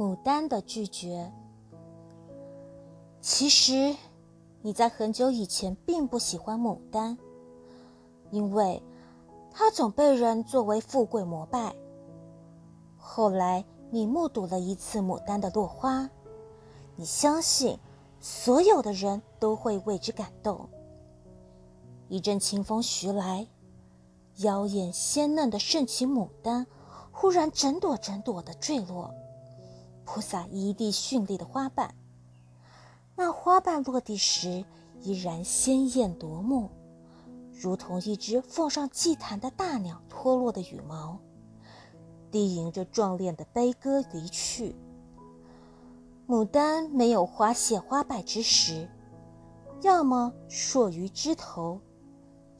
牡丹的拒绝。其实，你在很久以前并不喜欢牡丹，因为它总被人作为富贵膜拜。后来，你目睹了一次牡丹的落花，你相信所有的人都会为之感动。一阵清风徐来，妖艳鲜嫩的盛情牡丹忽然整朵整朵的坠落，铺洒一地绚丽的花瓣。那花瓣落地时，依然鲜艳夺目，如同一只奉上祭坛的大鸟脱落的羽毛，低吟着壮烈的悲歌离去。牡丹没有花谢花败之时，要么烁于枝头，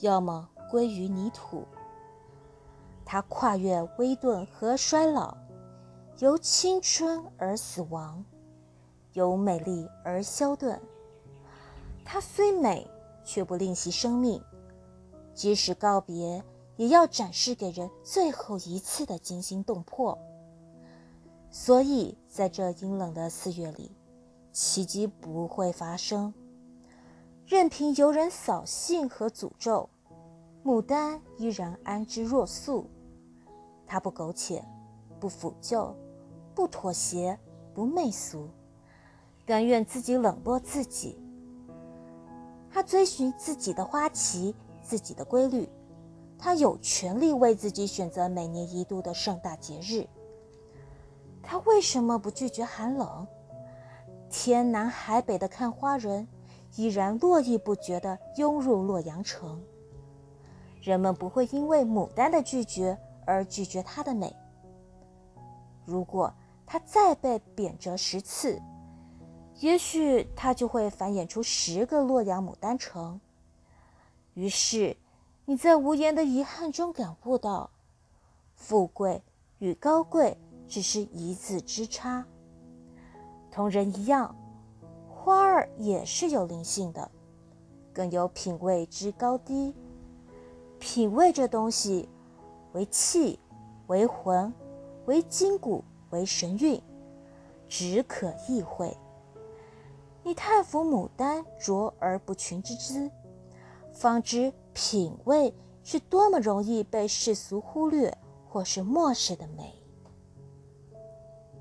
要么归于泥土。它跨越危顿和衰老，由青春而死亡。由美丽而消遁，它虽美，却不吝惜生命。即使告别，也要展示给人最后一次的惊心动魄。所以，在这阴冷的四月里，奇迹不会发生。任凭游人扫兴和诅咒，牡丹依然安之若素。它不苟且，不腐旧，不妥协，不媚俗。甘愿自己冷落自己，他追寻自己的花期，自己的规律。他有权利为自己选择每年一度的盛大节日。他为什么不拒绝寒冷？天南海北的看花人，依然络绎不绝地涌入洛阳城。人们不会因为牡丹的拒绝而拒绝它的美。如果他再被贬谪十次，也许它就会繁衍出十个洛阳牡丹城。于是，你在无言的遗憾中感悟到，富贵与高贵只是一字之差。同人一样，花儿也是有灵性的，更有品味之高低。品味这东西，为气，为魂，为筋骨，为神韵，只可意会。你叹服牡丹卓而不群之姿，方知品味是多么容易被世俗忽略或是漠视的美。